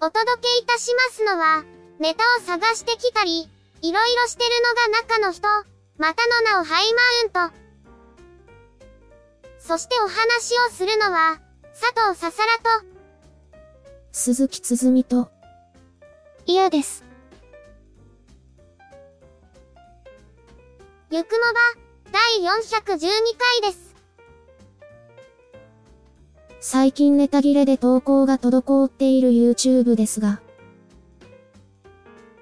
お届けいたしますのは、ネタを探してきたり、いろいろしてるのが中の人、またの名をハイマウント。そしてお話をするのは、佐藤ささらと、鈴木つづみと、嫌です。ゆくもば、第412回です。最近ネタ切れで投稿が滞っている YouTube ですが、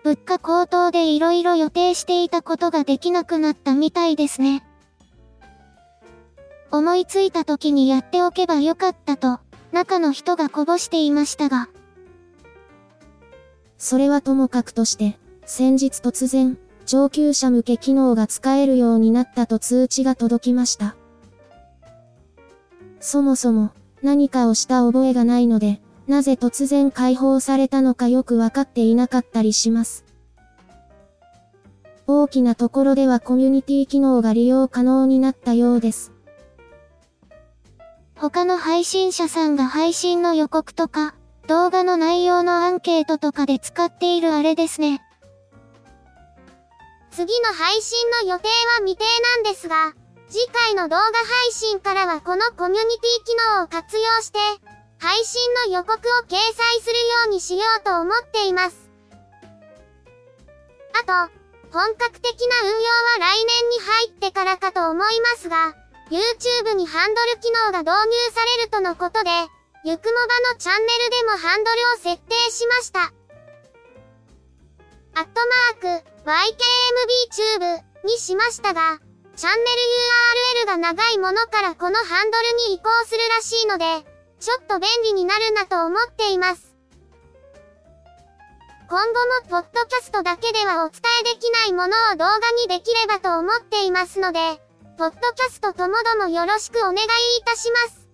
物価高騰で色々予定していたことができなくなったみたいですね。思いついた時にやっておけばよかったと、中の人がこぼしていましたが。それはともかくとして、先日突然、上級者向け機能が使えるようになったと通知が届きました。そもそも、何かをした覚えがないので、なぜ突然解放されたのかよくわかっていなかったりします。大きなところではコミュニティ機能が利用可能になったようです。他の配信者さんが配信の予告とか、動画の内容のアンケートとかで使っているあれですね。次の配信の予定は未定なんですが、次回の動画配信からはこのコミュニティ機能を活用して、配信の予告を掲載するようにしようと思っています。あと、本格的な運用は来年に入ってからかと思いますが、YouTube にハンドル機能が導入されるとのことで、ゆくもばのチャンネルでもハンドルを設定しました。アットマーク、YKMBTube にしましたが、チャンネル URL が長いものからこのハンドルに移行するらしいので、ちょっと便利になるなと思っています。今後もポッドキャストだけではお伝えできないものを動画にできればと思っていますので、ポッドキャストともどもよろしくお願いいたします。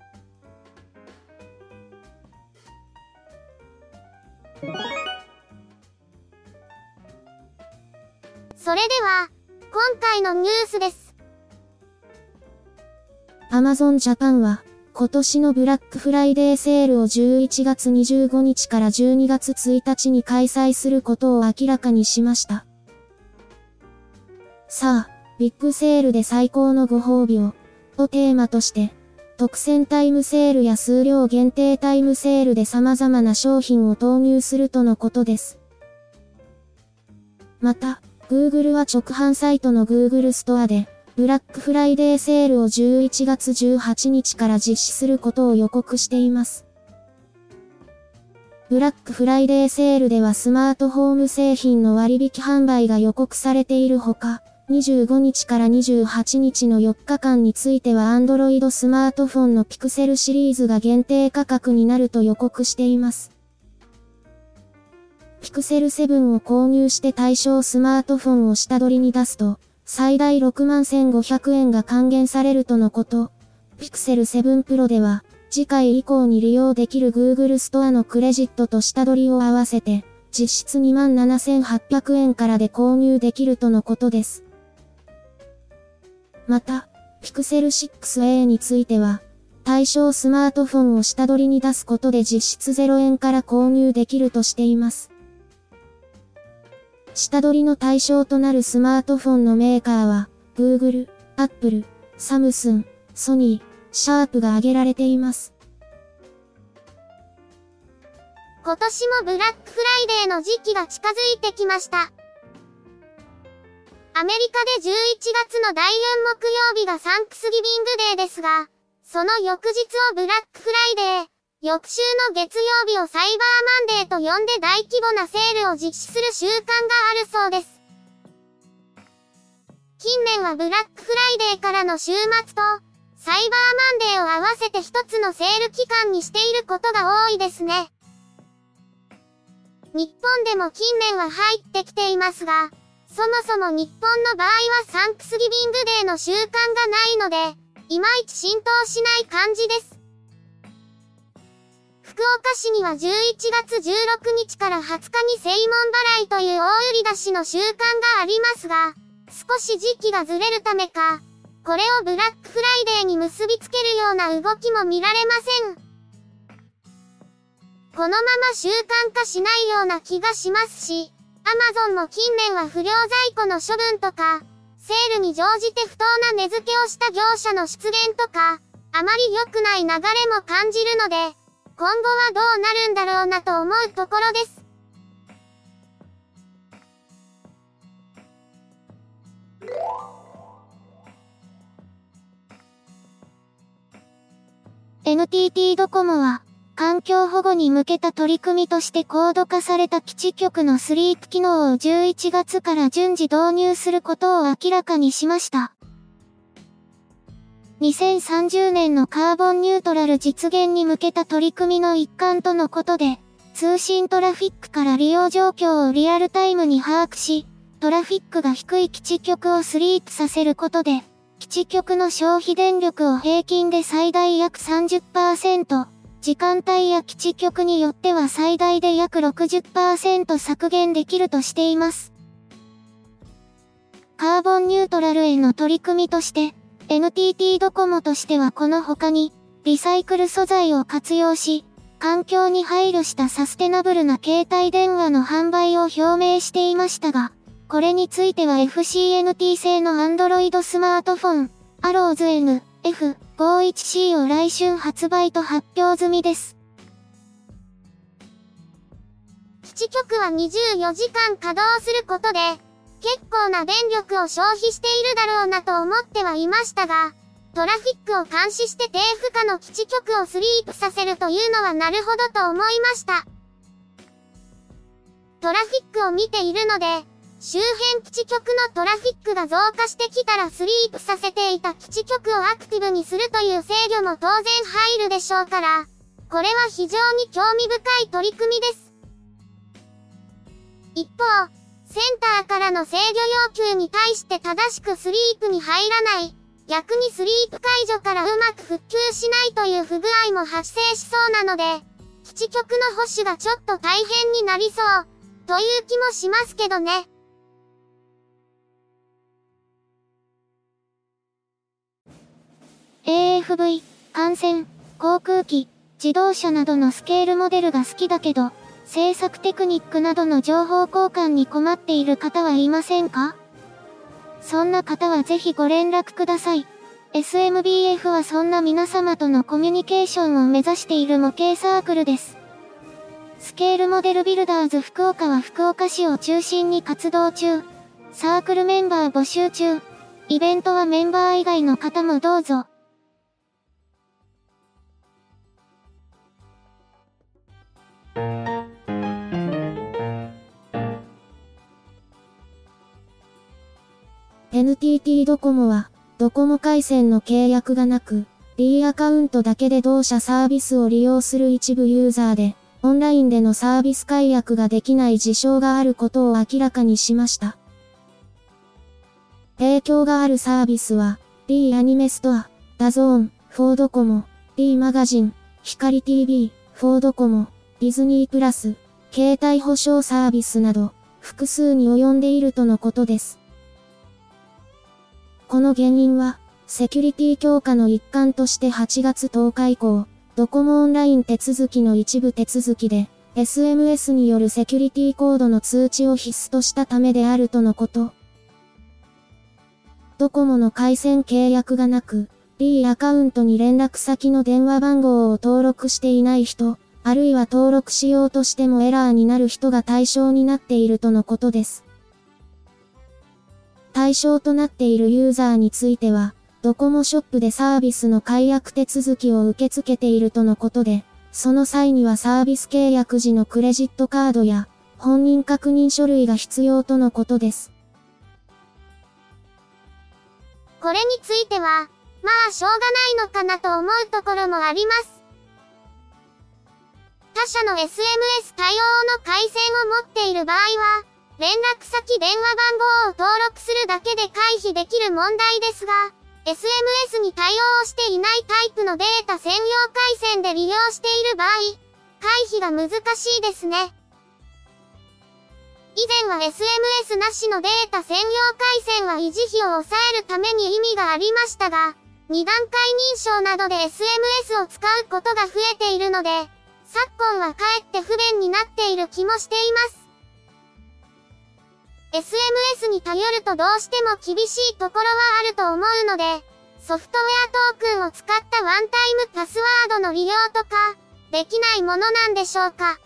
それでは、今回のニュースです。Amazon Japan は、今年のブラックフライデーセールを11月25日から12月1日に開催することを明らかにしました。さあ、ビッグセールで最高のご褒美を、とテーマとして、特選タイムセールや数量限定タイムセールで様々な商品を投入するとのことです。また、Google は直販サイトの Google ストアで、ブラックフライデーセールを11月18日から実施することを予告しています。ブラックフライデーセールではスマートフォーム製品の割引販売が予告されているほか、25日から28日の4日間については Android スマートフォンのピクセルシリーズが限定価格になると予告しています。ピクセル7を購入して対象スマートフォンを下取りに出すと、最大6万1500円が還元されるとのこと。Pixel 7 Pro では、次回以降に利用できる Google ストアのクレジットと下取りを合わせて、実質2万7800円からで購入できるとのことです。また、Pixel 6a については、対象スマートフォンを下取りに出すことで実質0円から購入できるとしています。下取りの対象となるスマートフォンのメーカーは、Google、Apple、サムスン、ソニー、シャープが挙げられています。今年もブラックフライデーの時期が近づいてきました。アメリカで11月の第4木曜日がサンクスギビングデーですが、その翌日をブラックフライデー、翌週の月曜日をサイバーマンデーと呼んで大規模なセールを実施する習慣があるそうです。近年はブラックフライデーからの週末と、サイバーマンデーを合わせて一つのセール期間にしていることが多いですね。日本でも近年は入ってきていますが、そもそも日本の場合はサンクスギビングデーの習慣がないので、いまいち浸透しない感じです。福岡市には11月16日から20日に正門払いという大売り出しの習慣がありますが、少し時期がずれるためか、これをブラックフライデーに結びつけるような動きも見られません。このまま習慣化しないような気がしますし、アマゾンも近年は不良在庫の処分とか、セールに乗じて不当な値付けをした業者の出現とか、あまり良くない流れも感じるので、今後はどうなるんだろうなと思うところです。NTT ドコモは、環境保護に向けた取り組みとして高度化された基地局のスリープ機能を11月から順次導入することを明らかにしました。2030年のカーボンニュートラル実現に向けた取り組みの一環とのことで、通信トラフィックから利用状況をリアルタイムに把握し、トラフィックが低い基地局をスリープさせることで、基地局の消費電力を平均で最大約30%、時間帯や基地局によっては最大で約60%削減できるとしています。カーボンニュートラルへの取り組みとして、NTT ドコモとしてはこの他に、リサイクル素材を活用し、環境に配慮したサステナブルな携帯電話の販売を表明していましたが、これについては FCNT 製の Android スマートフォン、アローズ N、F、51C を来春発売と発表済みです。基地局は24時間稼働することで、結構な電力を消費しているだろうなと思ってはいましたが、トラフィックを監視して低負荷の基地局をスリープさせるというのはなるほどと思いました。トラフィックを見ているので、周辺基地局のトラフィックが増加してきたらスリープさせていた基地局をアクティブにするという制御も当然入るでしょうから、これは非常に興味深い取り組みです。一方、センターからの制御要求に対して正しくスリープに入らない、逆にスリープ解除からうまく復旧しないという不具合も発生しそうなので、基地局の保守がちょっと大変になりそう、という気もしますけどね。AFV、艦船、航空機、自動車などのスケールモデルが好きだけど、制作テクニックなどの情報交換に困っている方はいませんか？そんな方はぜひご連絡ください。SMBF はそんな皆様とのコミュニケーションを目指している模型サークルです。スケールモデルビルダーズ福岡は福岡市を中心に活動中。サークルメンバー募集中。イベントはメンバー以外の方もどうぞ。NTT ドコモは、ドコモ回線の契約がなく、D アカウントだけで同社サービスを利用する一部ユーザーで、オンラインでのサービス解約ができない事象があることを明らかにしました。影響があるサービスは、D アニメストア、 DAZN for ドコモ、D マガジン、光 TV、フォードコモ、ディズニープラス、携帯保証サービスなど、複数に及んでいるとのことです。この原因は、セキュリティ強化の一環として8月10日以降、ドコモオンライン手続きの一部手続きで、SMS によるセキュリティコードの通知を必須としたためであるとのこと。ドコモの回線契約がなく、D アカウントに連絡先の電話番号を登録していない人、あるいは登録しようとしてもエラーになる人が対象になっているとのことです。対象となっているユーザーについては、ドコモショップでサービスの解約手続きを受け付けているとのことで、その際にはサービス契約時のクレジットカードや本人確認書類が必要とのことです。これについては、まあしょうがないのかなと思うところもあります。他社の SMS 対応の回線を持っている場合は、連絡先電話番号を登録するだけで回避できる問題ですが、SMS に対応していないタイプのデータ専用回線で利用している場合、回避が難しいですね。以前は SMS なしのデータ専用回線は維持費を抑えるために意味がありましたが、二段階認証などで SMS を使うことが増えているので、昨今はかえって不便になっている気もしています。SMS に頼るとどうしても厳しいところはあると思うので、ソフトウェアトークンを使ったワンタイムパスワードの利用とか、できないものなんでしょうか。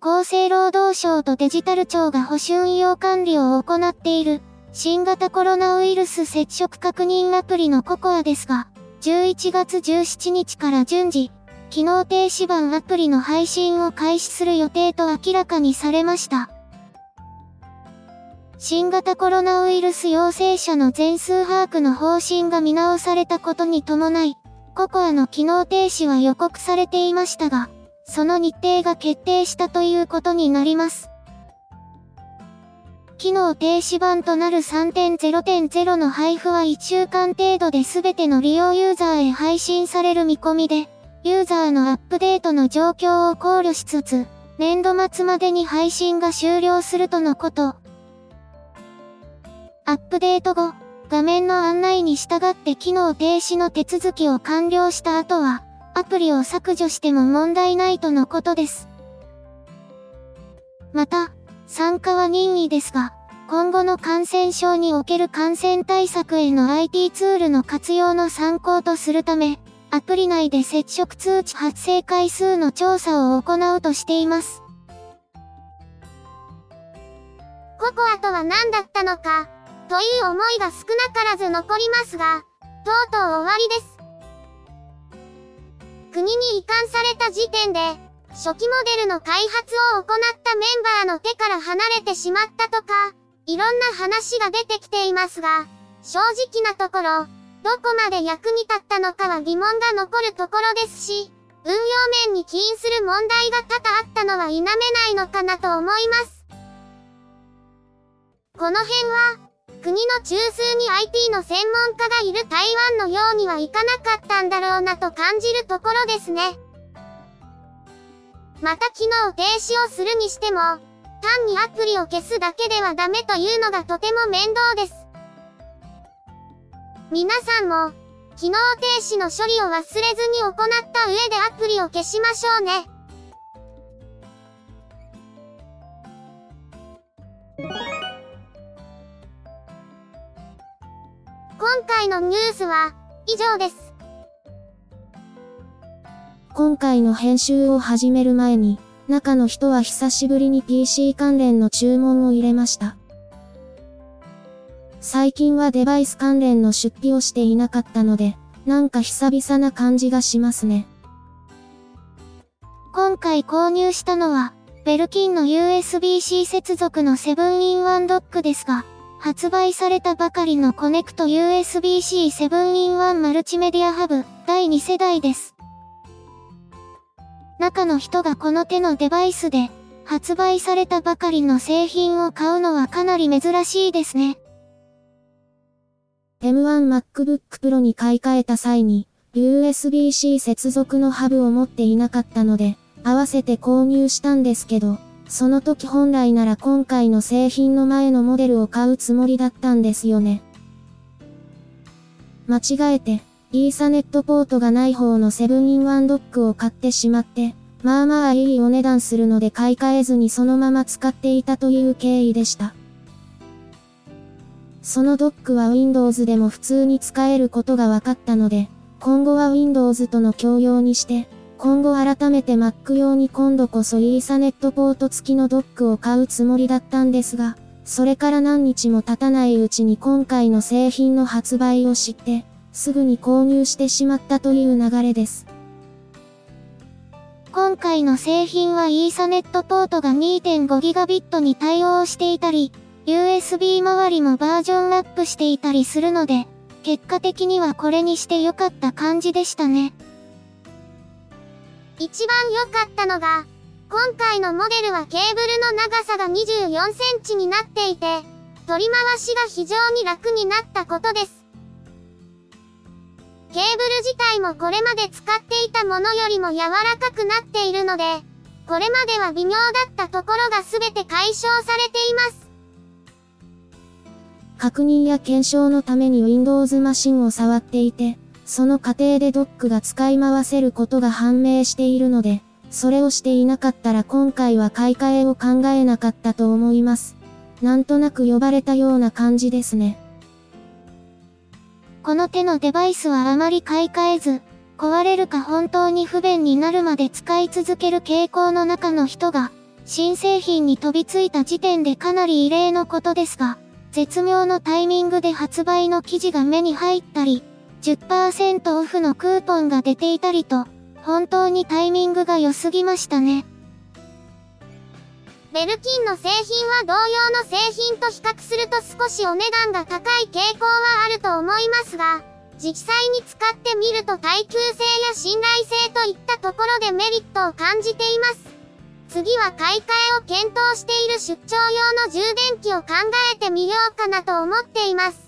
厚生労働省とデジタル庁が保守運用管理を行っている新型コロナウイルス接触確認アプリのココアですが、11月17日から順次、機能停止版アプリの配信を開始する予定と明らかにされました。新型コロナウイルス陽性者の全数把握の方針が見直されたことに伴い、ココアの機能停止は予告されていましたが、その日程が決定したということになります。機能停止版となる3.0.0の配布は1週間程度で全ての利用ユーザーへ配信される見込みで、ユーザーのアップデートの状況を考慮しつつ、年度末までに配信が終了するとのこと。アップデート後、画面の案内に従って機能停止の手続きを完了した後は、アプリを削除しても問題ないとのことです。また、参加は任意ですが、今後の感染症における感染対策への IT ツールの活用の参考とするため、アプリ内で接触通知発生回数の調査を行うとしています。ココアとは何だったのか、という思いが少なからず残りますが、とうとう終わりです。国に移管された時点で、初期モデルの開発を行ったメンバーの手から離れてしまったとか、いろんな話が出てきていますが、正直なところ、どこまで役に立ったのかは疑問が残るところですし、運用面に起因する問題が多々あったのは否めないのかなと思います。この辺は、国の中枢に IT の専門家がいる台湾のようにはいかなかったんだろうなと感じるところですね。また機能停止をするにしても、単にアプリを消すだけではダメというのがとても面倒です。皆さんも、機能停止の処理を忘れずに行った上でアプリを消しましょうね。今回のニュースは以上です。今回の編集を始める前に、中の人は久しぶりに PC 関連の注文を入れました。最近はデバイス関連の出費をしていなかったので、なんか久々な感じがしますね。今回購入したのは、ベルキンの USB-C 接続の 7-in-1 ドックですが、発売されたばかりのコネクト USB-C 7-in-1 マルチメディアハブ第2世代です。中の人がこの手のデバイスで発売されたばかりの製品を買うのはかなり珍しいですね。M1 MacBook Pro に買い替えた際に、USB-C 接続のハブを持っていなかったので、合わせて購入したんですけど、その時本来なら今回の製品の前のモデルを買うつもりだったんですよね。間違えて、イーサネットポートがない方の 7-in-1 ドックを買ってしまって、まあまあいいお値段するので買い替えずにそのまま使っていたという経緯でした。そのドックは Windows でも普通に使えることが分かったので、今後は Windows との共用にして、今後改めて Mac 用に今度こそイーサネットポート付きのドックを買うつもりだったんですが、それから何日も経たないうちに今回の製品の発売を知って、すぐに購入してしまったという流れです。今回の製品はイーサネットポートが 2.5GB に対応していたり、USB 周りもバージョンアップしていたりするので、結果的にはこれにして良かった感じでしたね。一番良かったのが、今回のモデルはケーブルの長さが24センチになっていて、取り回しが非常に楽になったことです。ケーブル自体もこれまで使っていたものよりも柔らかくなっているので、これまでは微妙だったところが全て解消されています。確認や検証のために Windows マシンを触っていて、その過程でドックが使い回せることが判明しているので、それをしていなかったら今回は買い替えを考えなかったと思います。なんとなく呼ばれたような感じですね。この手のデバイスはあまり買い替えず、壊れるか本当に不便になるまで使い続ける傾向の中の人が、新製品に飛びついた時点でかなり異例のことですが、絶妙のタイミングで発売の記事が目に入ったり、10%オフのクーポンが出ていたりと、本当にタイミングが良すぎましたね。ベルキンの製品は同様の製品と比較すると少しお値段が高い傾向はあると思いますが、実際に使ってみると耐久性や信頼性といったところでメリットを感じています。次は買い替えを検討している出張用の充電器を考えてみようかなと思っています。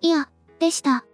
いや、でした。